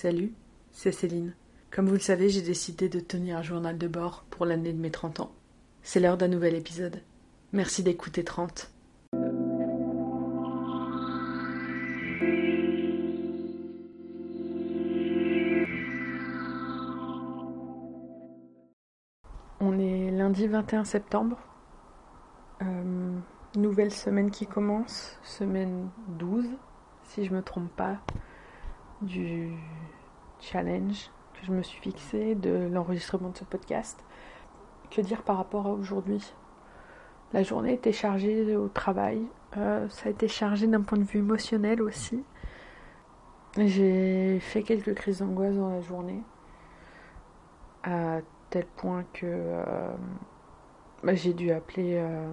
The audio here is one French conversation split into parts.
Salut, c'est Céline. Comme vous le savez, j'ai décidé de tenir un journal de bord pour l'année de mes 30 ans. C'est l'heure d'un nouvel épisode. Merci d'écouter 30. On est lundi 21 septembre. Euh, nouvelle semaine qui commence, semaine 12, si je me trompe pas, du challenge que je me suis fixé de l'enregistrement de ce podcast. Que dire par rapport à aujourd'hui? La journée était chargée au travail, euh, ça a été chargé d'un point de vue émotionnel aussi. J'ai fait quelques crises d'angoisse dans la journée, à tel point que euh, bah, j'ai dû appeler euh,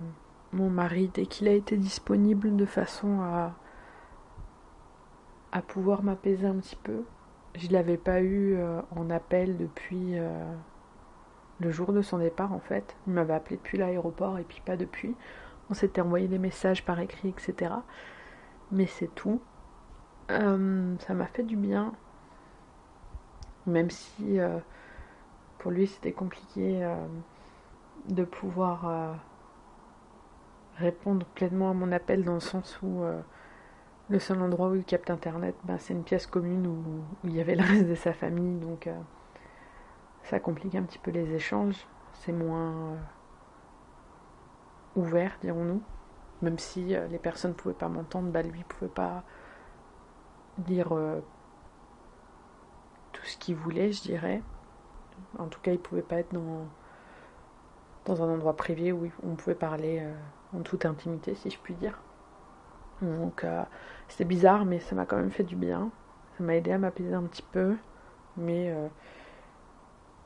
mon mari dès qu'il a été disponible de façon à, à pouvoir m'apaiser un petit peu. Je ne l'avais pas eu euh, en appel depuis euh, le jour de son départ en fait. Il m'avait appelé depuis l'aéroport et puis pas depuis. On s'était envoyé des messages par écrit, etc. Mais c'est tout. Euh, ça m'a fait du bien. Même si pour lui c'était compliqué de pouvoir répondre pleinement à mon appel dans le sens où le seul endroit où il capte internet, ben, c'est une pièce commune où, il y avait le reste de sa famille, donc euh, ça complique un petit peu les échanges. C'est moins euh, ouvert, dirons-nous. Même si euh, les personnes ne pouvaient pas m'entendre, ben, lui ne pouvait pas dire tout ce qu'il voulait, je dirais. En tout cas, il ne pouvait pas être dans, dans un endroit privé où on pouvait parler en toute intimité, si je puis dire. Donc euh, c'était bizarre, mais ça m'a quand même fait du bien. Ça m'a aidé à m'apaiser un petit peu. Mais euh,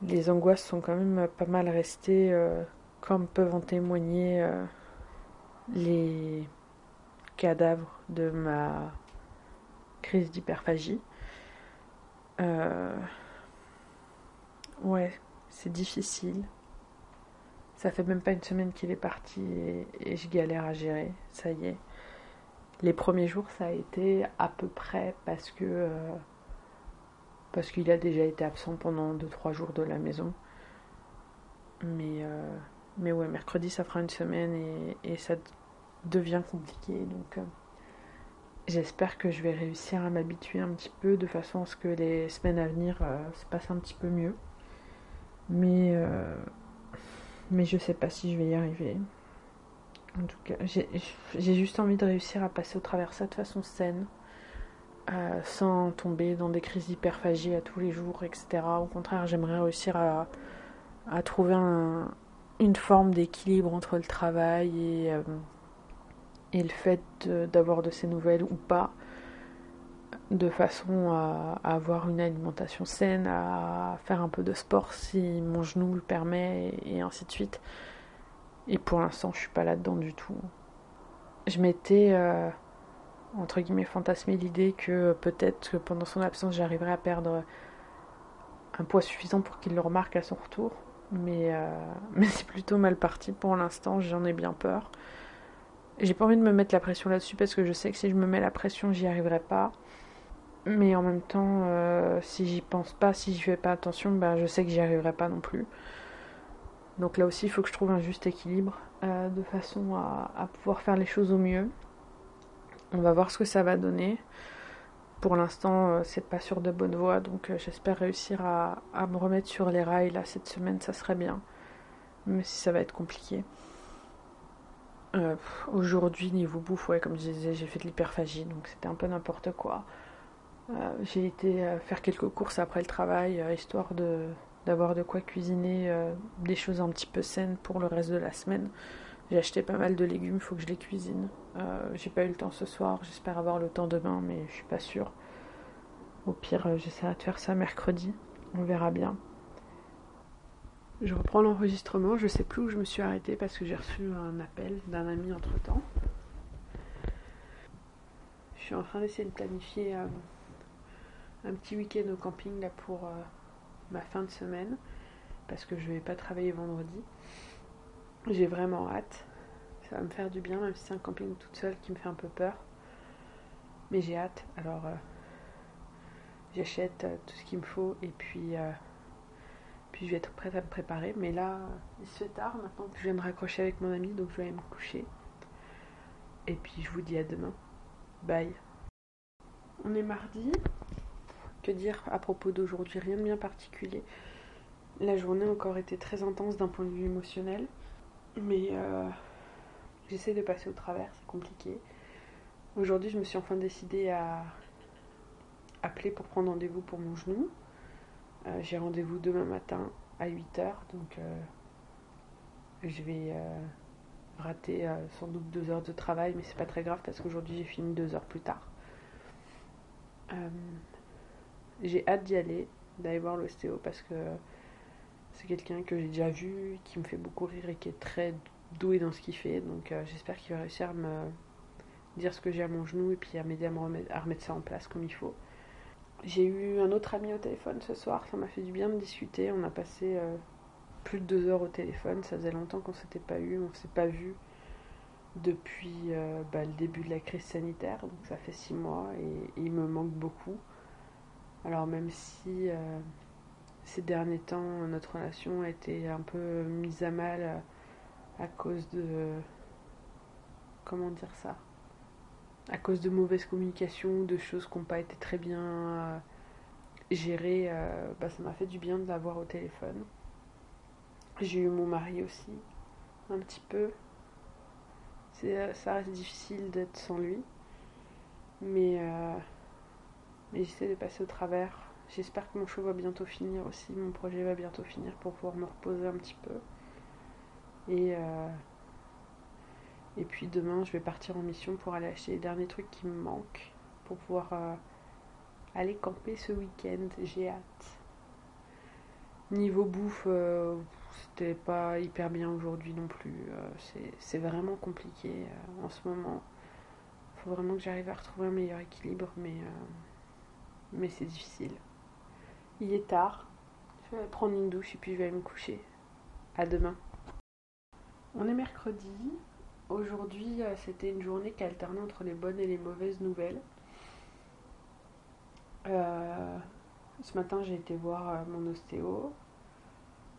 les angoisses sont quand même pas mal restées, euh, comme peuvent en témoigner les cadavres de ma crise d'hyperphagie. ouais, c'est difficile. Ça fait même pas une semaine qu'il est parti et je galère à gérer. Ça y est. Les premiers jours, ça a été à peu près parce que euh, parce qu'il a déjà été absent pendant 2-3 jours de la maison. Mais, euh, mais ouais, mercredi, ça fera une semaine et, ça devient compliqué. Donc euh, j'espère que je vais réussir à m'habituer un petit peu de façon à ce que les semaines à venir se passent un petit peu mieux. Mais, mais je sais pas si je vais y arriver. En tout cas, j'ai juste envie de réussir à passer au travers ça de façon saine, euh, sans tomber dans des crises d'hyperphagie à tous les jours, etc. Au contraire, j'aimerais réussir à, trouver une forme d'équilibre entre le travail et, euh, et le fait d'avoir de, ces nouvelles ou pas, de façon à, avoir une alimentation saine, à faire un peu de sport si mon genou le permet, et ainsi de suite. Et pour l'instant, je suis pas là-dedans du tout. Je m'étais, euh, entre guillemets, fantasmé l'idée que peut-être que pendant son absence, j'arriverais à perdre un poids suffisant pour qu'il le remarque à son retour. Mais, euh, mais c'est plutôt mal parti pour l'instant, j'en ai bien peur. J'ai pas envie de me mettre la pression là-dessus parce que je sais que si je me mets la pression, j'y arriverai pas. Mais en même temps, euh, si j'y pense pas, si j'y fais pas attention, ben je sais que j'y arriverai pas non plus. Donc là aussi, il faut que je trouve un juste équilibre euh, de façon à, pouvoir faire les choses au mieux. On va voir ce que ça va donner. Pour l'instant, euh, c'est pas sur de bonne voie, donc euh, j'espère réussir à, me remettre sur les rails là cette semaine, ça serait bien. Mais si ça va être compliqué. Aujourd'hui, niveau bouffe, ouais, comme je disais, j'ai fait de l'hyperphagie, donc c'était un peu n'importe quoi. j'ai été faire quelques courses après le travail, histoire de, d'avoir de quoi cuisiner euh, des choses un petit peu saines pour le reste de la semaine. J'ai acheté pas mal de légumes, il faut que je les cuisine. Euh, j'ai pas eu le temps ce soir, j'espère avoir le temps demain, mais je suis pas sûre. Au pire, euh, j'essaierai de faire ça mercredi, on verra bien. Je reprends l'enregistrement, je sais plus où je me suis arrêtée parce que j'ai reçu un appel d'un ami entre temps. Je suis en train d'essayer de planifier un petit week-end au camping là pour ma fin de semaine parce que je vais pas travailler vendredi. J'ai vraiment hâte. Ça va me faire du bien, même si c'est un camping toute seule qui me fait un peu peur. Mais j'ai hâte. Alors, euh, j'achète tout ce qu'il me faut et puis, puis je vais être prête à me préparer. Mais là, il se fait tard maintenant je viens de raccrocher avec mon ami, donc je vais aller me coucher. Et puis je vous dis à demain. Bye. On est mardi. Que dire à propos d'aujourd'hui Rien de bien particulier. La journée encore été très intense d'un point de vue émotionnel. Mais euh, j'essaie de passer au travers, c'est compliqué. Aujourd'hui, je me suis enfin décidée à appeler pour prendre rendez-vous pour mon genou. Euh, j'ai rendez-vous demain matin à 8h, donc euh, je vais rater sans doute deux heures de travail, mais c'est pas très grave parce qu'aujourd'hui j'ai fini deux heures plus tard. J'ai hâte d'y aller, d'aller voir l'ostéo parce que c'est quelqu'un que j'ai déjà vu, qui me fait beaucoup rire et qui est très doué dans ce qu'il fait. Donc euh, j'espère qu'il va réussir à me dire ce que j'ai à mon genou et puis à m'aider à, me remettre, à remettre ça en place comme il faut. J'ai eu un autre ami au téléphone ce soir, ça m'a fait du bien de discuter. On a passé euh, plus de deux heures au téléphone, ça faisait longtemps qu'on s'était pas eu, on s'est pas vu depuis euh, bah, le début de la crise sanitaire, donc ça fait six mois et, il me manque beaucoup. Alors même si ces derniers temps, notre relation a été un peu mise à mal à cause de... Comment dire ça? À cause de mauvaises communications, de choses qui n'ont pas été très bien euh, gérées. Euh, bah, ça m'a fait du bien de l'avoir au téléphone. J'ai eu mon mari aussi, un petit peu. Euh, ça reste difficile d'être sans lui. Mais, mais j'essaie de passer au travers J'espère que mon show va bientôt finir aussi, mon projet va bientôt finir pour pouvoir me reposer un petit peu. Et, euh, et puis demain, je vais partir en mission pour aller acheter les derniers trucs qui me manquent pour pouvoir euh, aller camper ce week-end. J'ai hâte. Niveau bouffe, euh, c'était pas hyper bien aujourd'hui non plus. c'est vraiment compliqué en ce moment. Faut vraiment que j'arrive à retrouver un meilleur équilibre, mais, mais c'est difficile. Il est tard. Je vais prendre une douche et puis je vais aller me coucher. À demain. On est mercredi. Aujourd'hui, euh, c'était une journée qui alternait entre les bonnes et les mauvaises nouvelles. Euh, ce matin, j'ai été voir euh, mon ostéo.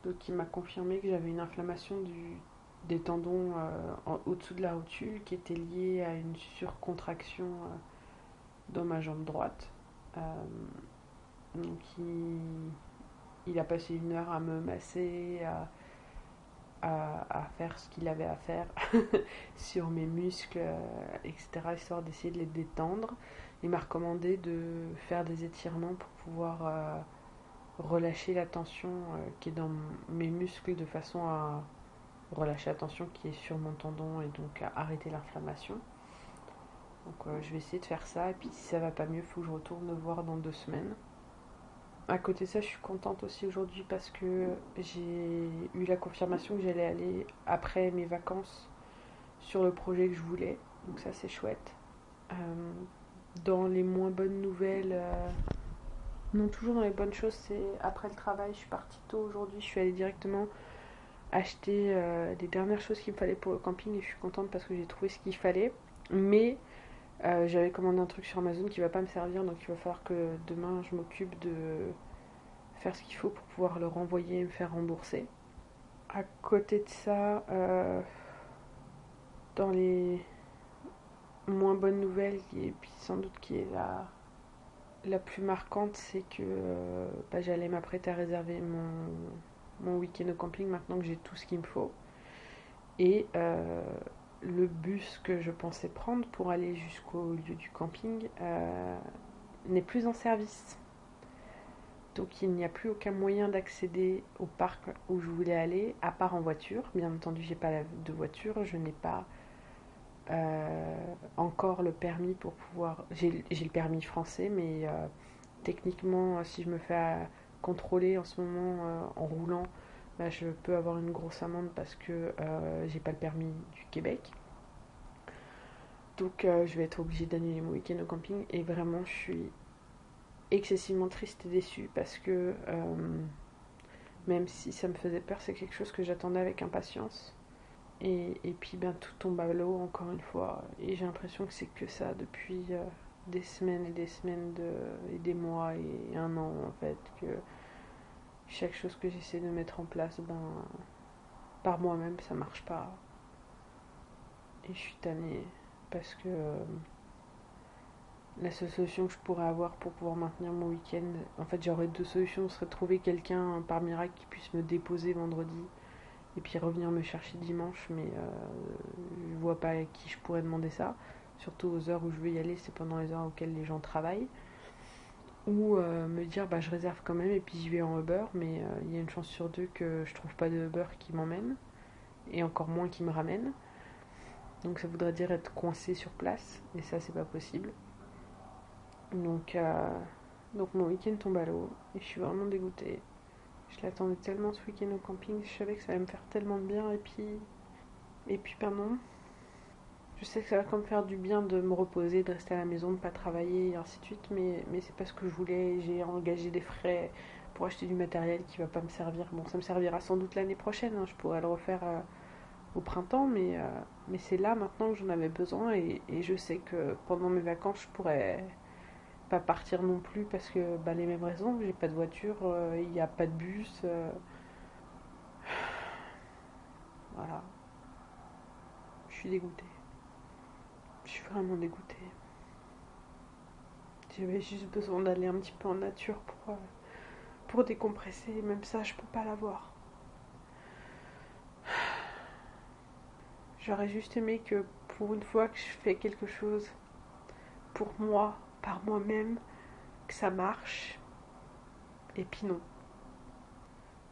Donc, il m'a confirmé que j'avais une inflammation des tendons au-dessous de la rotule qui était liée à une surcontraction dans ma jambe droite. Donc il, a passé une heure à me masser, à, faire ce qu'il avait à faire sur mes muscles, euh, etc., histoire d'essayer de les détendre. Il m'a recommandé de faire des étirements pour pouvoir euh, relâcher la tension euh, qui est dans mes muscles de façon à relâcher la tension qui est sur mon tendon et donc à arrêter l'inflammation. Donc je vais essayer de faire ça et puis si ça va pas mieux, il faut que je retourne voir dans deux semaines à côté de ça, je suis contente aussi aujourd'hui parce que j'ai eu la confirmation que j'allais aller après mes vacances sur le projet que je voulais. Donc ça, c'est chouette. Euh, dans les moins bonnes nouvelles, euh, non, toujours dans les bonnes choses, c'est après le travail, je suis partie tôt aujourd'hui, je suis allée directement acheter euh, les dernières choses qu'il me fallait pour le camping et je suis contente parce que j'ai trouvé ce qu'il fallait. Mais euh, j'avais commandé un truc sur Amazon qui va pas me servir, donc il va falloir que demain je m'occupe de faire ce qu'il faut pour pouvoir le renvoyer et me faire rembourser. À côté de ça, euh, dans les moins bonnes nouvelles, et puis sans doute qui est la, la plus marquante, c'est que euh, bah, j'allais m'apprêter à réserver mon, mon week-end au camping maintenant que j'ai tout ce qu'il me faut. Et le bus que je pensais prendre pour aller jusqu'au lieu du camping euh, n'est plus en service. Donc il n'y a plus aucun moyen d'accéder au parc où je voulais aller, à part en voiture. Bien entendu, j'ai pas de voiture, je n'ai pas euh, encore le permis pour pouvoir. J'ai le permis français, mais euh, techniquement, si je me fais contrôler en ce moment en roulant, bah, je peux avoir une grosse amende parce que euh, j'ai pas le permis du Québec. Donc euh, je vais être obligée d'annuler mon week-end au camping et vraiment je suis excessivement triste et déçue parce que euh, même si ça me faisait peur, c'est quelque chose que j'attendais avec impatience. Et, puis ben tout tombe à l'eau encore une fois et j'ai l'impression que c'est que ça depuis des semaines et des semaines de, et des mois et un an en fait que chaque chose que j'essaie de mettre en place, ben par moi-même ça marche pas. Et je suis tannée parce que la seule solution que je pourrais avoir pour pouvoir maintenir mon week-end, en fait j'aurais deux solutions, ce serait de trouver quelqu'un par miracle qui puisse me déposer vendredi et puis revenir me chercher dimanche, mais euh, je vois pas à qui je pourrais demander ça. Surtout aux heures où je veux y aller, c'est pendant les heures auxquelles les gens travaillent. Ou euh, me dire bah je réserve quand même et puis j'y vais en Uber, mais euh, il y a une chance sur deux que je trouve pas de Uber qui m'emmène, et encore moins qui me ramène. Donc ça voudrait dire être coincé sur place, et ça c'est pas possible. Donc, donc mon week-end tombe à l'eau, et je suis vraiment dégoûtée. Je l'attendais tellement ce week-end au camping, je savais que ça allait me faire tellement de bien et puis. Et puis, pardon. Je sais que ça va quand même faire du bien de me reposer, de rester à la maison, de ne pas travailler et ainsi de suite, mais, mais c'est pas ce que je voulais. J'ai engagé des frais pour acheter du matériel qui va pas me servir. Bon, ça me servira sans doute l'année prochaine, hein. je pourrais le refaire euh, au printemps, mais, euh, mais c'est là maintenant que j'en avais besoin et, et je sais que pendant mes vacances, je pourrais pas partir non plus parce que bah, les mêmes raisons, j'ai pas de voiture, euh, il n'y a pas de bus. Euh. Voilà. Je suis dégoûtée. Je suis vraiment dégoûtée. J'avais juste besoin d'aller un petit peu en nature pour, euh, pour décompresser. Même ça, je peux pas l'avoir. J'aurais juste aimé que pour une fois que je fais quelque chose pour moi, par moi-même que ça marche. Et puis non.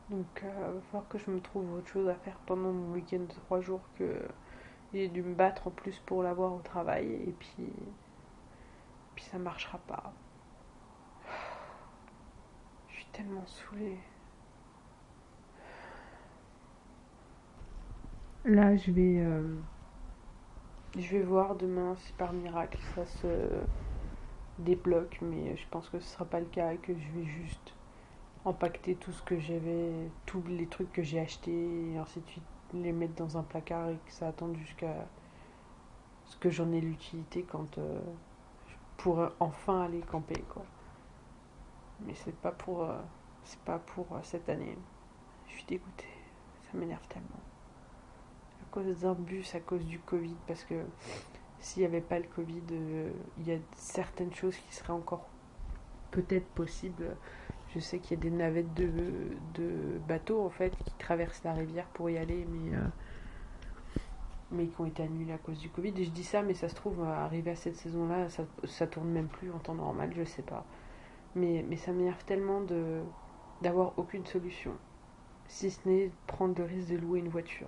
Donc il euh, falloir que je me trouve autre chose à faire pendant mon week-end de trois jours que j'ai dû me battre en plus pour l'avoir au travail et puis puis ça marchera pas. Je suis tellement saoulée. Là, je vais euh, je vais voir demain si par miracle ça se débloque, mais je pense que ce sera pas le cas et que je vais juste empaqueter tout ce que j'avais, tous les trucs que j'ai achetés et ainsi de suite, les mettre dans un placard et que ça attende jusqu'à ce que j'en ai l'utilité quand euh, je enfin aller camper quoi. Mais c'est pas pour euh, c'est pas pour euh, cette année. Je suis dégoûtée, ça m'énerve tellement. À cause d'un bus, à cause du Covid, parce que s'il n'y avait pas le Covid, il y a certaines choses qui seraient encore peut-être possibles. Je sais qu'il y a des navettes de, de, bateaux en fait qui traversent la rivière pour y aller, mais, euh, mais qui ont été annulées à cause du Covid. Et je dis ça, mais ça se trouve, arrivé à cette saison-là, ça, ça tourne même plus en temps normal, je sais pas. Mais, mais ça m'énerve tellement de d'avoir aucune solution, si ce n'est prendre le risque de louer une voiture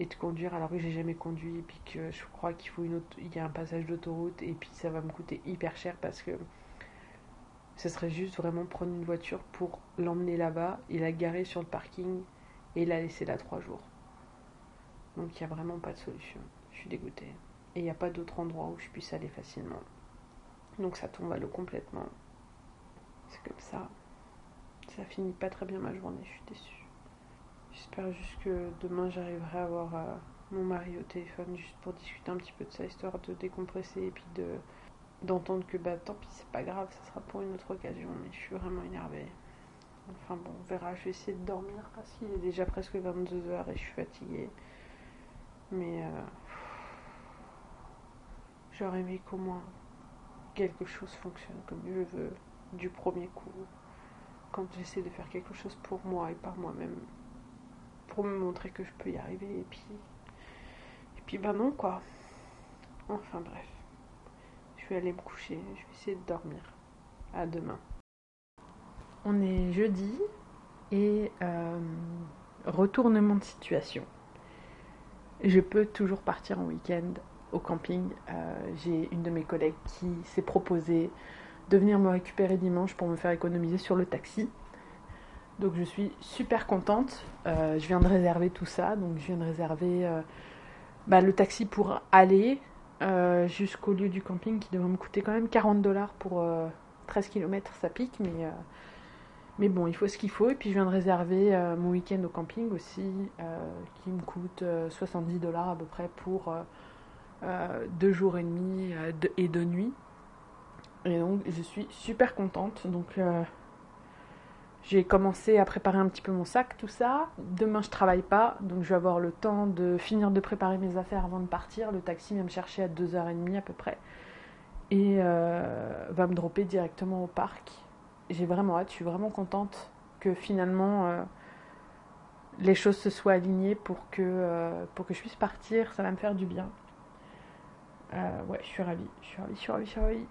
et de conduire alors que j'ai jamais conduit et puis que je crois qu'il faut une autre, il y a un passage d'autoroute et puis ça va me coûter hyper cher parce que ce serait juste vraiment prendre une voiture pour l'emmener là-bas et la garer sur le parking et la laisser là trois jours. Donc il n'y a vraiment pas de solution. Je suis dégoûtée. Et il n'y a pas d'autre endroit où je puisse aller facilement. Donc ça tombe à l'eau complètement. C'est comme ça. Ça finit pas très bien ma journée, je suis déçue. J'espère juste que demain j'arriverai à avoir euh, mon mari au téléphone juste pour discuter un petit peu de ça, histoire de décompresser et puis de d'entendre que bah tant pis c'est pas grave, ça sera pour une autre occasion, mais je suis vraiment énervée. Enfin bon, on verra, je vais essayer de dormir parce qu'il est déjà presque 22h et je suis fatiguée. Mais euh, j'aurais aimé qu'au moins quelque chose fonctionne comme je veux du premier coup. Quand j'essaie de faire quelque chose pour moi et par moi-même, pour me montrer que je peux y arriver et puis et puis bah non quoi enfin bref vais aller me coucher je vais essayer de dormir. À demain. On est jeudi et euh, retournement de situation. Je peux toujours partir en week-end au camping. Euh, j'ai une de mes collègues qui s'est proposée de venir me récupérer dimanche pour me faire économiser sur le taxi. Donc je suis super contente. Euh, je viens de réserver tout ça. Donc je viens de réserver bah, le taxi pour aller euh, jusqu'au lieu du camping qui devrait me coûter quand même 40 dollars pour 13 km. Ça pique, mais, mais bon, il faut ce qu'il faut. Et puis je viens de réserver mon week-end au camping aussi qui me coûte 70 dollars à peu près pour deux jours et demi et deux nuits. Et donc je suis super contente. Donc j'ai commencé à préparer un petit peu mon sac, tout ça. Demain, je travaille pas, donc je vais avoir le temps de finir de préparer mes affaires avant de partir. Le taxi vient me chercher à 2h30 à peu près et euh, va me dropper directement au parc. J'ai vraiment hâte, je suis vraiment contente que finalement euh, les choses se soient alignées pour que, euh, pour que je puisse partir. Ça va me faire du bien. ouais, je suis ravie, je suis ravie, je suis ravie, je suis ravie.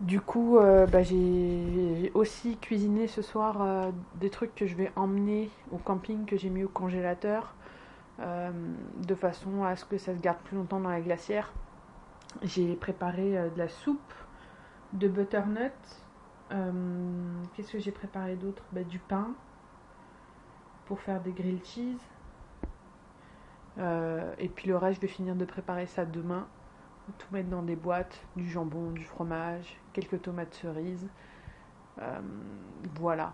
Du coup, euh, bah, j'ai aussi cuisiné ce soir euh, des trucs que je vais emmener au camping que j'ai mis au congélateur euh, de façon à ce que ça se garde plus longtemps dans la glacière. J'ai préparé de la soupe de butternut. Qu'est-ce que j'ai préparé d'autre? Bah, Du pain pour faire des grilled cheese. et puis le reste, je vais finir de préparer ça demain tout mettre dans des boîtes, du jambon, du fromage, quelques tomates cerises. Euh, voilà.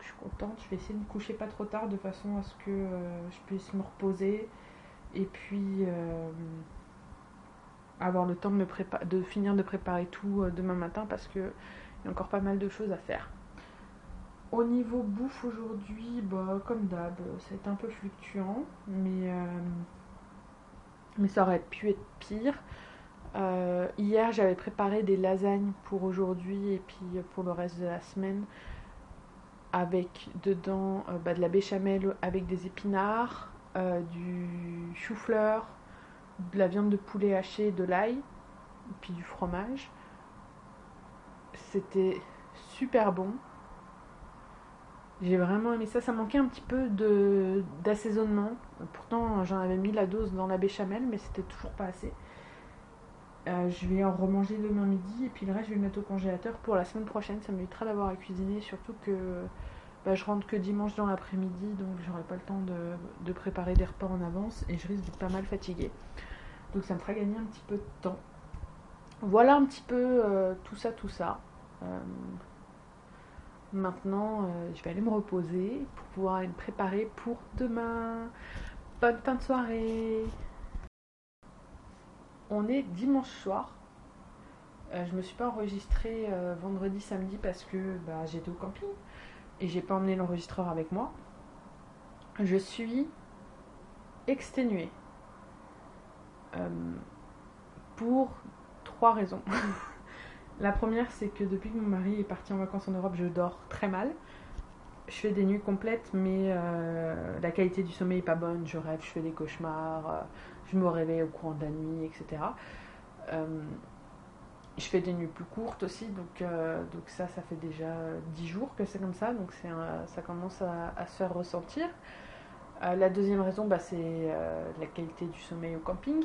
Je suis contente. Je vais essayer de me coucher pas trop tard de façon à ce que euh, je puisse me reposer et puis euh, avoir le temps de, me de finir de préparer tout demain matin parce qu'il y a encore pas mal de choses à faire. Au niveau bouffe aujourd'hui, bah, comme d'hab, c'est un peu fluctuant, mais mais ça aurait pu être pire. Euh, hier, j'avais préparé des lasagnes pour aujourd'hui et puis pour le reste de la semaine avec dedans euh, bah, de la béchamel avec des épinards, euh, du chou-fleur, de la viande de poulet hachée, de l'ail, puis du fromage. C'était super bon. J'ai vraiment aimé ça. Ça manquait un petit peu de d'assaisonnement. Pourtant, j'en avais mis la dose dans la béchamel, mais c'était toujours pas assez. Euh, je vais en remanger demain midi et puis le reste, je vais le mettre au congélateur pour la semaine prochaine. Ça m'évitera d'avoir à cuisiner, surtout que bah, je rentre que dimanche dans l'après-midi, donc j'aurai pas le temps de, préparer des repas en avance et je risque d'être pas mal fatiguée. Donc ça me fera gagner un petit peu de temps. Voilà un petit peu euh, tout ça, tout ça. Euh, Maintenant, euh, je vais aller me reposer pour pouvoir me préparer pour demain. Bonne fin de soirée. On est dimanche soir. Euh, je me suis pas enregistrée euh, vendredi, samedi parce que bah, j'étais au camping et j'ai pas emmené l'enregistreur avec moi. Je suis exténuée. pour trois raisons. La première, c'est que depuis que mon mari est parti en vacances en Europe, je dors très mal. Je fais des nuits complètes, mais euh, la qualité du sommeil n'est pas bonne. Je rêve, je fais des cauchemars, euh, je me réveille au courant de la nuit, etc. Euh, je fais des nuits plus courtes aussi, donc, ça, ça fait déjà 10 jours que c'est comme ça, donc ça commence à, se faire ressentir. la deuxième raison, bah, c'est la qualité du sommeil au camping.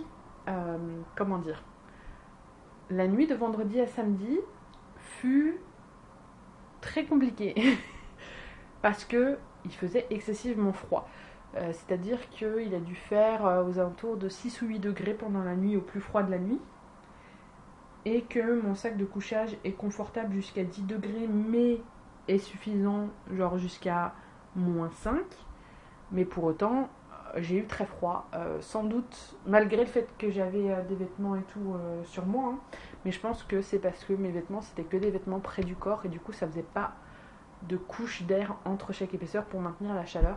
comment dire? La nuit de vendredi à samedi fut très compliquée parce que il faisait excessivement froid. Euh, c'est-à-dire qu'il a dû faire euh, aux alentours de 6 ou 8 degrés pendant la nuit au plus froid de la nuit. Et que mon sac de couchage est confortable jusqu'à 10 degrés, mais est suffisant, genre jusqu'à moins 5. Mais pour autant, j'ai eu très froid, euh, sans doute malgré le fait que j'avais euh, des vêtements et tout euh, sur moi, hein. mais je pense que c'est parce que mes vêtements c'était que des vêtements près du corps et du coup ça faisait pas de couche d'air entre chaque épaisseur pour maintenir la chaleur.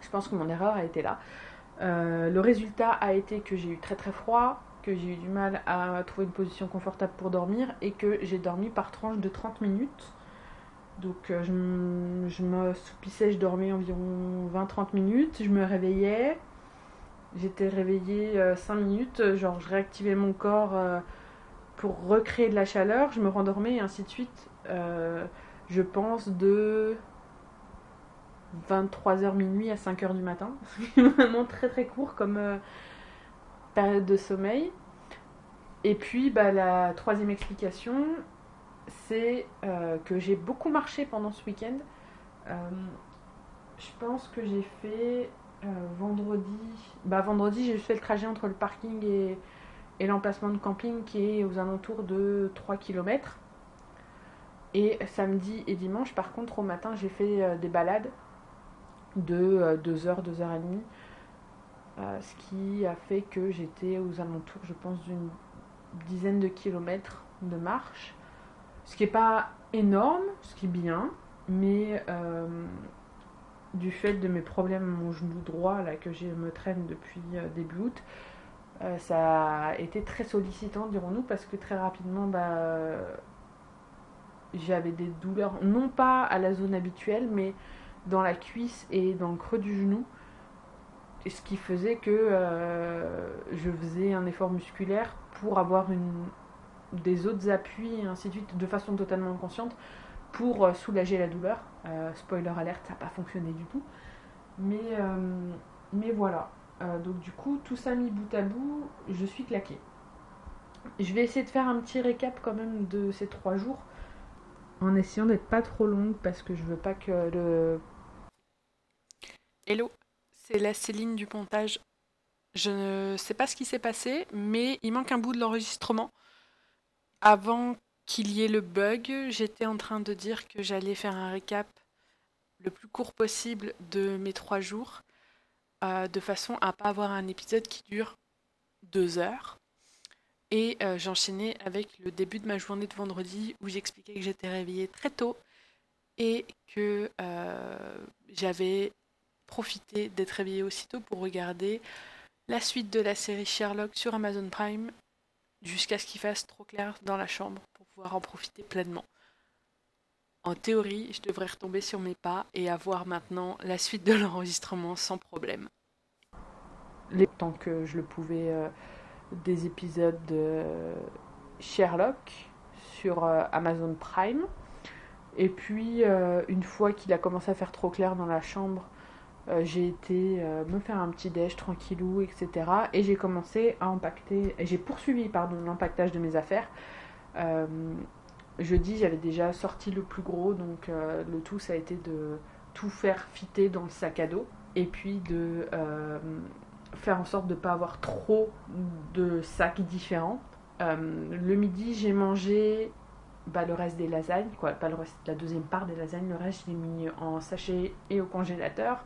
Je pense que mon erreur a été là. le résultat a été que j'ai eu très très froid, que j'ai eu du mal à trouver une position confortable pour dormir et que j'ai dormi par tranche de 30 minutes donc euh, je, me soupissais, je dormais environ 20-30 minutes, je me réveillais, j'étais réveillée 5 euh, minutes, euh, genre je réactivais mon corps pour recréer de la chaleur, je me rendormais et ainsi de suite. je pense de 23h minuit à 5h du matin. Vraiment très très court comme période de sommeil. Et puis bah, la troisième explication, c'est euh, que j'ai beaucoup marché pendant ce week-end. Euh, je pense que j'ai fait euh, vendredi. Bah, vendredi, j'ai fait le trajet entre le parking et, l'emplacement de camping qui est aux alentours de 3 km. Et samedi et dimanche, par contre, au matin, j'ai fait des balades de 2h, 2h30 ce qui a fait que j'étais aux alentours, je pense, d'une dizaine de kilomètres de marche. Ce qui n'est pas énorme, ce qui est bien, mais du fait de mes problèmes à mon genou droit là, que je me traîne depuis début août, ça a été très sollicitant, dirons-nous, parce que très rapidement, bah, j'avais des douleurs, non pas à la zone habituelle, mais dans la cuisse et dans le creux du genou. Ce qui faisait que euh, je faisais un effort musculaire pour avoir une, des autres appuis et ainsi de suite, de façon totalement inconsciente, pour euh, soulager la douleur. Euh, spoiler alerte, ça n'a pas fonctionné du tout. Mais, mais voilà. donc du coup, tout ça mis bout à bout, je suis claquée. Je vais essayer de faire un petit récap quand même de ces trois jours en essayant d'être pas trop longue parce que je veux pas que le. Hello, c'est la Céline du pontage. Je ne sais pas ce qui s'est passé, mais il manque un bout de l'enregistrement. Avant qu'il y ait le bug, j'étais en train de dire que j'allais faire un récap le plus court possible de mes trois jours, euh, de façon à pas avoir un épisode qui dure deux heures. Et euh, j'enchaînais avec le début de ma journée de vendredi où j'expliquais que j'étais réveillée très tôt et que euh, j'avais profité d'être réveillée aussitôt pour regarder la suite de la série Sherlock sur Amazon Prime jusqu'à ce qu'il fasse trop clair dans la chambre pour pouvoir en profiter pleinement. En théorie, je devrais retomber sur mes pas et avoir maintenant la suite de l'enregistrement sans problème. Les temps que je le pouvais euh, des épisodes de Sherlock sur euh, Amazon Prime. Et puis, euh, une fois qu'il a commencé à faire trop clair dans la chambre, euh, j'ai été me faire un petit déj tranquillou, etc. Et j'ai commencé à empaqueter, j'ai poursuivi pardon l'empaquetage de mes affaires. jeudi, j'avais déjà sorti le plus gros, donc le tout, ça a été de tout faire fitter dans le sac à dos. Et puis de faire en sorte de ne pas avoir trop de sacs différents. Euh, le midi, j'ai mangé bah, le reste des lasagnes, quoi, pas le reste, la deuxième part des lasagnes, le reste, je l'ai mis en sachet et au congélateur.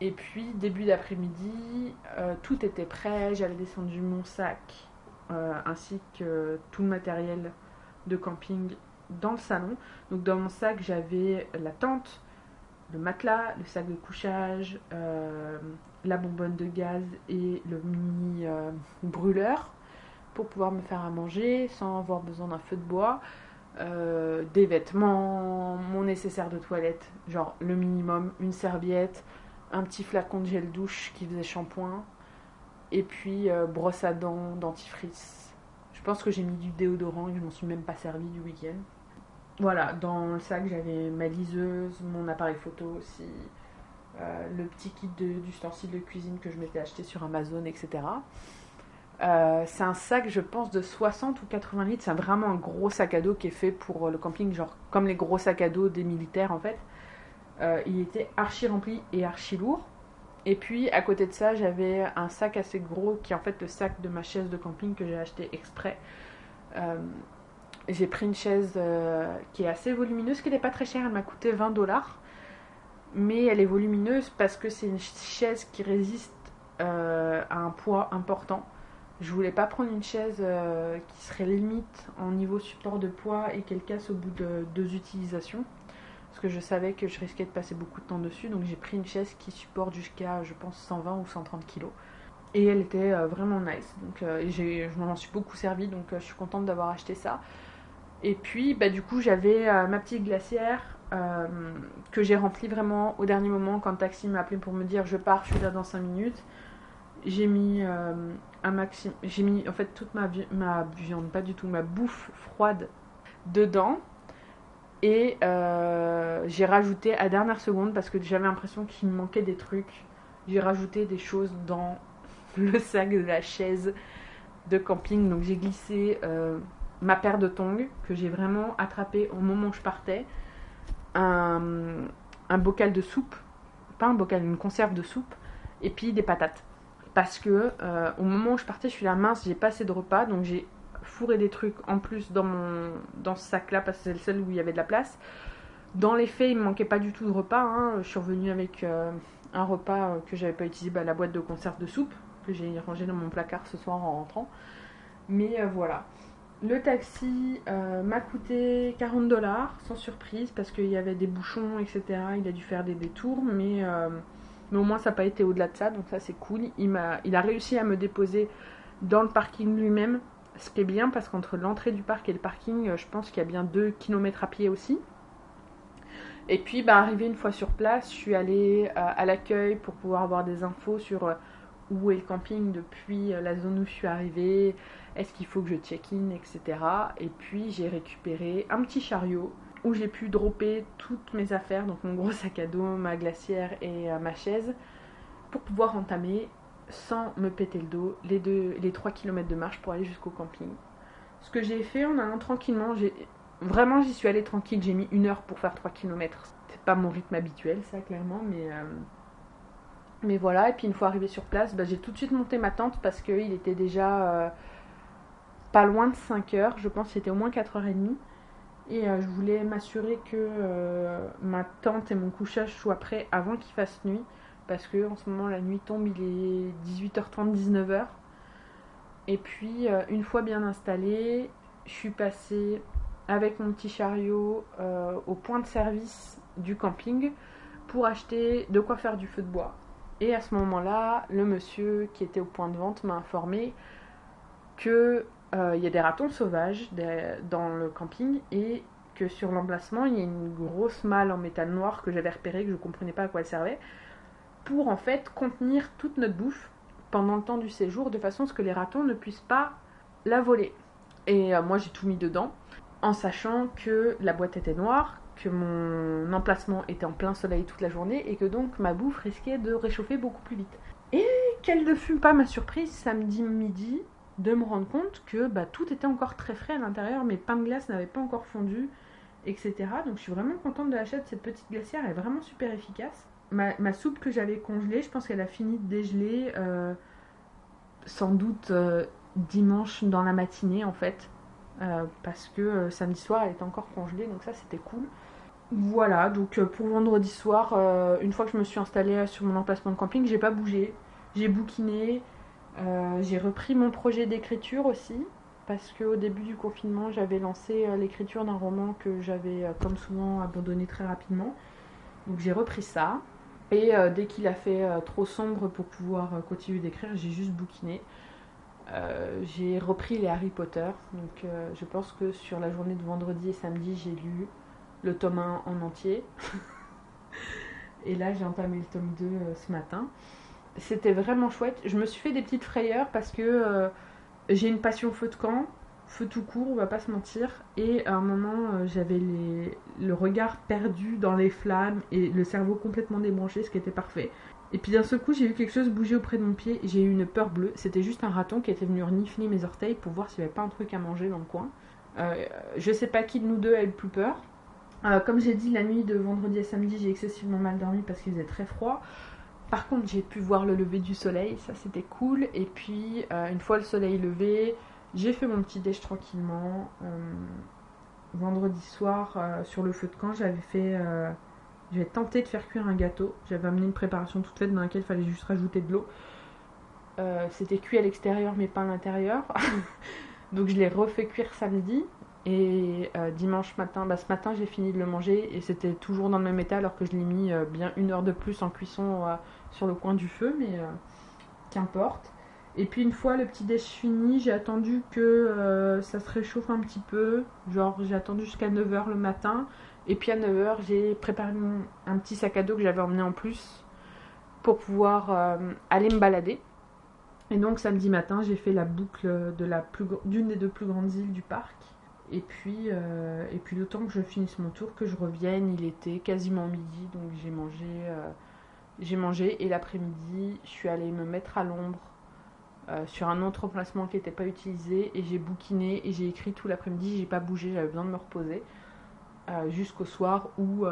Et puis, début d'après-midi, euh, tout était prêt, j'avais descendu mon sac euh, ainsi que tout le matériel de camping dans le salon. Donc, dans mon sac, j'avais la tente, le matelas, le sac de couchage, la bonbonne de gaz et le mini euh, brûleur pour pouvoir me faire à manger sans avoir besoin d'un feu de bois. Euh, des vêtements, mon nécessaire de toilette, genre le minimum, une serviette, un petit flacon de gel douche qui faisait shampoing, et puis euh, brosse à dents, dentifrice. Je pense que j'ai mis du déodorant et je m'en suis même pas servi du week-end. Voilà, dans le sac j'avais ma liseuse, mon appareil photo aussi, euh, le petit kit de, de, cuisine que je m'étais acheté sur Amazon, etc. Euh, c'est un sac, je pense, de 60 ou 80 litres. C'est vraiment un gros sac à dos qui est fait pour le camping, genre comme les gros sacs à dos des militaires en fait. Euh, il était archi rempli et archi lourd. Et puis à côté de ça, j'avais un sac assez gros qui est en fait le sac de ma chaise de camping que j'ai acheté exprès. j'ai pris une chaise qui est assez volumineuse, qui n'est pas très chère, elle m'a coûté 20 dollars mais elle est volumineuse parce que c'est une chaise qui résiste euh, à un poids important. Je voulais pas prendre une chaise euh, qui serait limite en niveau support de poids et qu'elle casse au bout de deux utilisations. Parce que je savais que je risquais de passer beaucoup de temps dessus. Donc j'ai pris une chaise qui supporte jusqu'à, je pense, 120 ou 130 kg. Et elle était euh, vraiment nice. Donc je m'en suis beaucoup servi. Donc je suis contente d'avoir acheté ça. Et puis bah, du coup j'avais ma petite glacière euh, que j'ai rempli vraiment au dernier moment quand taxi m'a appelé pour me dire je pars, je suis là dans 5 minutes. J'ai mis euh, un maximum, j'ai mis en fait toute ma, ma viande, pas du tout, ma bouffe froide dedans. Et euh, j'ai rajouté à dernière seconde parce que j'avais l'impression qu'il me manquait des trucs. J'ai rajouté des choses dans le sac de la chaise de camping. Donc j'ai glissé ma paire de tongs que j'ai vraiment attrapé au moment où je partais un, bocal de soupe, pas un bocal, une conserve de soupe, et puis des patates. Parce que euh, au moment où je partais, je suis là mince, j'ai pas assez de repas, donc j'ai fourré des trucs en plus dans mon dans ce sac là parce que c'est le seul où il y avait de la place. Dans les faits, il me manquait pas du tout de repas. hein. Je suis revenue avec euh, un repas euh, que j'avais pas utilisé, bah, la boîte de conserve de soupe que j'ai rangée dans mon placard ce soir en rentrant. Mais voilà. Le taxi m'a coûté 40 dollars, sans surprise, parce qu'il y avait des bouchons, etc. Il a dû faire des détours, mais, mais au moins ça n'a pas été au-delà de ça, donc ça c'est cool. Il, a réussi à me déposer dans le parking lui-même, ce qui est bien, parce qu'entre l'entrée du parc et le parking, euh, je pense qu'il y a bien 2 km à pied aussi. Et puis, bah, arrivé une fois sur place, je suis allée euh, à l'accueil pour pouvoir avoir des infos sur euh, où est le camping depuis la zone où je suis arrivée, est-ce qu'il faut que je check-in, etc. Et puis j'ai récupéré un petit chariot où j'ai pu dropper toutes mes affaires, donc mon gros sac à dos, ma glacière et euh, ma chaise, pour pouvoir entamer sans me péter le dos les, deux, les 3 km de marche pour aller jusqu'au camping. Ce que j'ai fait en allant tranquillement, vraiment j'y suis allée tranquille, j'ai mis une heure pour faire 3 km. C'est pas mon rythme habituel, ça clairement, mais euh, mais voilà, et puis une fois arrivé sur place, bah, j'ai tout de suite monté ma tente parce qu'il était déjà euh, pas loin de 5 heures, je pense c'était au moins 4h30. Et euh, je voulais m'assurer que euh, ma tente et mon couchage soient prêts avant qu'il fasse nuit. Parce que en ce moment la nuit tombe, il est 18h30, 19h. Et puis euh, une fois bien installée, je suis passée avec mon petit chariot au point de service du camping pour acheter de quoi faire du feu de bois. Et à ce moment-là, le monsieur qui était au point de vente m'a informé que il y a des ratons sauvages dans le camping et que sur l'emplacement il y a une grosse malle en métal noir que j'avais repérée que je comprenais pas à quoi elle servait pour en fait contenir toute notre bouffe pendant le temps du séjour de façon à ce que les ratons ne puissent pas la voler. Et euh, moi j'ai tout mis dedans en sachant que la boîte était noire, que mon emplacement était en plein soleil toute la journée et que donc ma bouffe risquait de réchauffer beaucoup plus vite. Et quelle ne fut pas ma surprise samedi midi de me rendre compte que bah, tout était encore très frais à l'intérieur, mes pains de glace n'avaient pas encore fondu, etc. Donc je suis vraiment contente de l'achat de cette petite glacière, elle est vraiment super efficace. Ma, soupe que j'avais congelée, je pense qu'elle a fini de dégeler euh, sans doute euh, dimanche dans la matinée en fait. Euh, parce que samedi soir elle était encore congelée, donc ça c'était cool. Voilà, donc pour vendredi soir, une fois que je me suis installée sur mon emplacement de camping, j'ai pas bougé, j'ai bouquiné, euh, j'ai repris mon projet d'écriture aussi, parce qu'au début du confinement, j'avais lancé euh, l'écriture d'un roman que j'avais, euh, comme souvent, abandonné très rapidement. Donc j'ai repris ça, et dès qu'il a fait trop sombre pour pouvoir continuer d'écrire, j'ai juste bouquiné. J'ai repris les Harry Potter, donc je pense que sur la journée de vendredi et samedi, j'ai lu le tome 1 en entier. et là, j'ai entamé le tome 2 euh, ce matin. C'était vraiment chouette. Je me suis fait des petites frayeurs parce que euh, j'ai une passion feu de camp, feu tout court, on va pas se mentir. Et à un moment, euh, j'avais le regard perdu dans les flammes et le cerveau complètement débranché, ce qui était parfait. Et puis d'un seul coup, j'ai vu quelque chose bouger auprès de mon pied. J'ai eu une peur bleue. C'était juste un raton qui était venu renifler mes orteils pour voir s'il n'y avait pas un truc à manger dans le coin. Euh, je sais pas qui de nous deux a eu le plus peur. Comme j'ai dit, la nuit de vendredi à samedi, j'ai excessivement mal dormi parce qu'il faisait très froid. Par contre, j'ai pu voir le lever du soleil, ça c'était cool. Et puis, euh, une fois le soleil levé, j'ai fait mon petit déj tranquillement. Euh, vendredi soir, euh, sur le feu de camp, j'avais fait. j'avais tenté de faire cuire un gâteau. J'avais amené une préparation toute faite dans laquelle il fallait juste rajouter de l'eau. C'était cuit à l'extérieur, mais pas à l'intérieur. Donc, je l'ai refait cuire samedi. Et euh, dimanche matin, bah, ce matin j'ai fini de le manger et c'était toujours dans le même état alors que je l'ai mis euh, bien une heure de plus en cuisson euh, sur le coin du feu, mais qu'importe. Et puis une fois le petit déj fini, j'ai attendu que ça se réchauffe un petit peu. Genre j'ai attendu jusqu'à 9h le matin. Et puis à 9h j'ai préparé mon- un petit sac à dos que j'avais emmené en plus pour pouvoir aller me balader. Et donc samedi matin j'ai fait la boucle de d'une des deux plus grandes îles du parc. Et puis, euh, et puis le temps que je finisse mon tour, que je revienne, il était quasiment midi, donc j'ai mangé, euh, j'ai mangé et l'après-midi, je suis allée me mettre à l'ombre euh, sur un autre emplacement qui n'était pas utilisé et j'ai bouquiné et j'ai écrit tout l'après-midi, j'ai pas bougé, j'avais besoin de me reposer jusqu'au soir où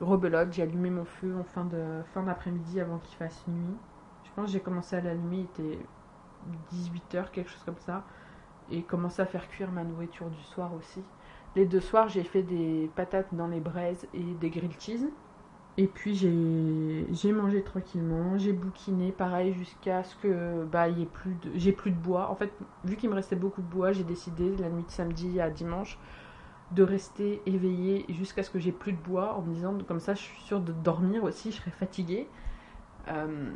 rebelote, j'ai allumé mon feu en fin de fin d'après-midi avant qu'il fasse nuit. Je pense que j'ai commencé à l'allumer, il était 18h, quelque chose comme ça et commencer à faire cuire ma nourriture du soir aussi. Les deux soirs, j'ai fait des patates dans les braises et des grilled cheese. Et puis j'ai mangé tranquillement, j'ai bouquiné pareil jusqu'à ce que bah plus de j'ai plus de bois. En fait, vu qu'il me restait beaucoup de bois, j'ai décidé la nuit de samedi à dimanche de rester éveillée jusqu'à ce que j'ai plus de bois en me disant comme ça je suis sûre de dormir aussi, je serai fatiguée. Euh,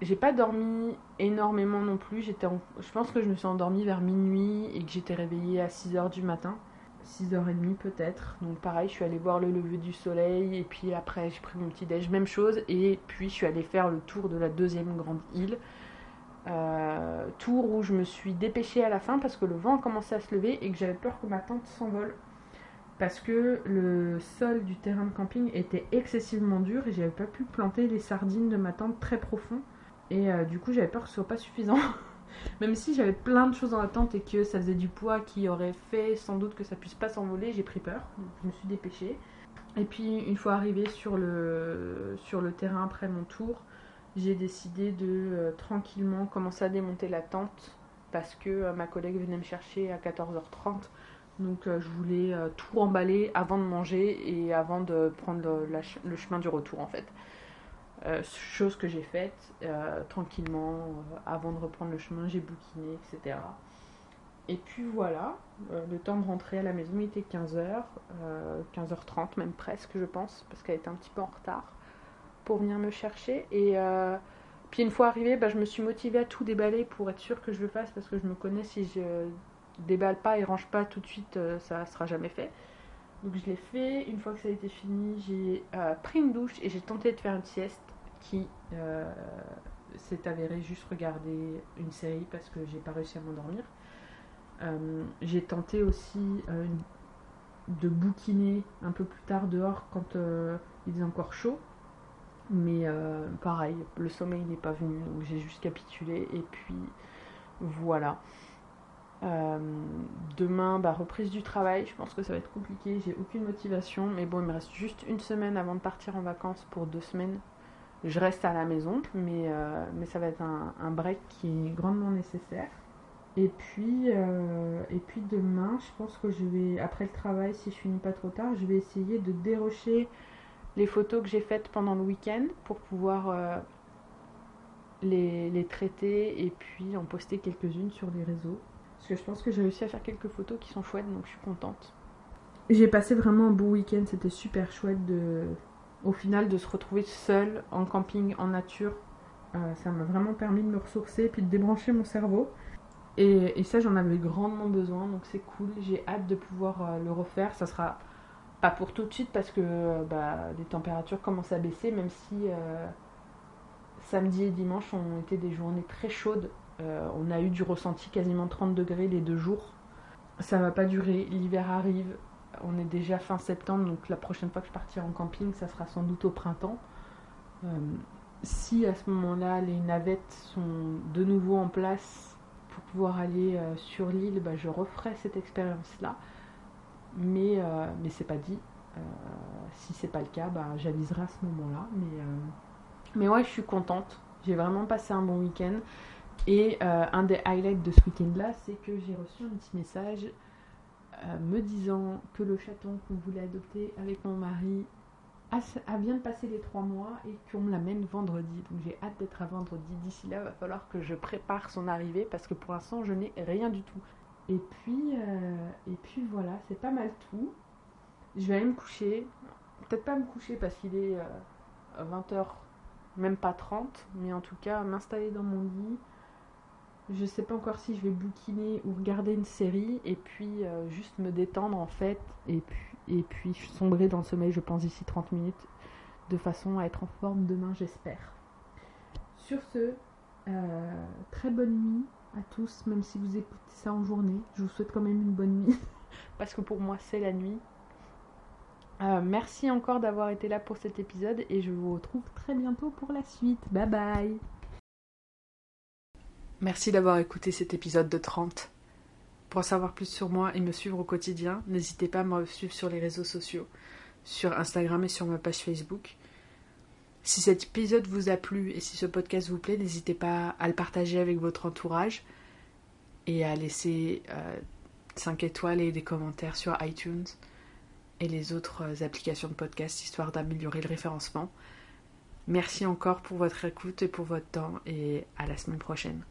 j'ai pas dormi énormément non plus, je pense que je me suis endormie vers minuit et que j'étais réveillée à 6h du matin. 6h30 peut-être. Donc pareil, je suis allée voir le lever du soleil et puis après j'ai pris mon petit déj, même chose. Et puis je suis allée faire le tour de la deuxième grande île. Euh, tour où je me suis dépêchée à la fin parce que le vent commençait à se lever et que j'avais peur que ma tente s'envole. Parce que le sol du terrain de camping était excessivement dur et j'avais pas pu planter les sardines de ma tente très profond. Et euh, du coup j'avais peur que ce soit pas suffisant. Même si j'avais plein de choses dans la tente et que ça faisait du poids qui aurait fait sans doute que ça puisse pas s'envoler, j'ai pris peur. je me suis dépêchée. Et puis une fois arrivée sur le, sur le terrain après mon tour, j'ai décidé de euh, tranquillement commencer à démonter la tente parce que euh, ma collègue venait me chercher à 14h30. Donc je voulais tout emballer avant de manger et avant de prendre le chemin du retour en fait. Euh, chose que j'ai faite euh, tranquillement euh, avant de reprendre le chemin, j'ai bouquiné, etc. Et puis voilà, le temps de rentrer à la maison il était 15h, 15h30 même presque je pense, parce qu'elle était un petit peu en retard pour venir me chercher. Et puis une fois arrivée, bah, je me suis motivée à tout déballer pour être sûre que je le fasse, parce que je me connais, si je déballe pas et range pas tout de suite, ça sera jamais fait. Donc je l'ai fait, une fois que ça a été fini, j'ai pris une douche et j'ai tenté de faire une sieste qui euh, s'est avéré juste regarder une série parce que j'ai pas réussi à m'endormir. Euh, j'ai tenté aussi euh, de bouquiner un peu plus tard dehors quand il est encore chaud. Mais pareil, le sommeil n'est pas venu, donc j'ai juste capitulé. Et puis voilà. demain, bah, reprise du travail. Je pense que ça va être compliqué. J'ai aucune motivation. Mais bon, il me reste juste une semaine avant de partir en vacances pour deux semaines je reste à la maison, mais, euh, mais ça va être un, break qui est grandement nécessaire. Et puis, euh, et puis demain, je pense que je vais, après le travail, si je finis pas trop tard, je vais essayer de dérocher les photos que j'ai faites pendant le week-end pour pouvoir euh, les, les, traiter et puis en poster quelques-unes sur les réseaux. Parce que je pense que j'ai réussi à faire quelques photos qui sont chouettes, donc je suis contente. J'ai passé vraiment un bon week-end, c'était super chouette de, au final de se retrouver seul en camping, en nature. Euh, ça m'a vraiment permis de me ressourcer et puis de débrancher mon cerveau. Et, ça, j'en avais grandement besoin, donc c'est cool. J'ai hâte de pouvoir euh, le refaire. Ça sera pas pour tout de suite parce que euh, bah, les températures commencent à baisser, même si samedi et dimanche ont été des journées très chaudes. on a eu du ressenti quasiment 30 degrés les deux jours. Ça va pas durer, l'hiver arrive, on est déjà fin septembre, donc la prochaine fois que je partirai en camping, ça sera sans doute au printemps. Euh, si à ce moment-là les navettes sont de nouveau en place pour pouvoir aller euh, sur l'île, bah, je referai cette expérience-là. Mais, euh, mais c'est pas dit. si c'est pas le cas, bah, j'aviserai à ce moment-là. Mais, mais ouais, je suis contente. J'ai vraiment passé un bon week-end. Et un des highlights de ce week-end-là, c'est que j'ai reçu un petit message euh, me disant que le chaton qu'on voulait adopter avec mon mari a, bien de passer les trois mois et qu'on me l'amène vendredi. Donc j'ai hâte d'être à vendredi. D'ici là, va falloir que je prépare son arrivée parce que pour l'instant, je n'ai rien du tout. Et puis, euh, et puis voilà, c'est pas mal tout. Je vais aller me coucher. Peut-être pas me coucher parce qu'il est 20h, euh, même pas 30, mais en tout cas m'installer dans mon lit, je sais pas encore si je vais bouquiner ou regarder une série et puis euh, juste me détendre en fait et puis, et sombrer dans le sommeil, je pense, d'ici 30 minutes de façon à être en forme demain, j'espère. Sur ce, euh, très bonne nuit à tous, même si vous écoutez ça en journée. Je vous souhaite quand même une bonne nuit parce que pour moi, c'est la nuit. Euh, merci encore d'avoir été là pour cet épisode et je vous retrouve très bientôt pour la suite. Bye bye Merci d'avoir écouté cet épisode de 30. Pour en savoir plus sur moi et me suivre au quotidien, n'hésitez pas à me suivre sur les réseaux sociaux, sur Instagram et sur ma page Facebook. Si cet épisode vous a plu et si ce podcast vous plaît, n'hésitez pas à le partager avec votre entourage et à laisser 5 étoiles et des commentaires sur iTunes et les autres applications de podcast histoire d'améliorer le référencement. Merci encore pour votre écoute et pour votre temps et à la semaine prochaine.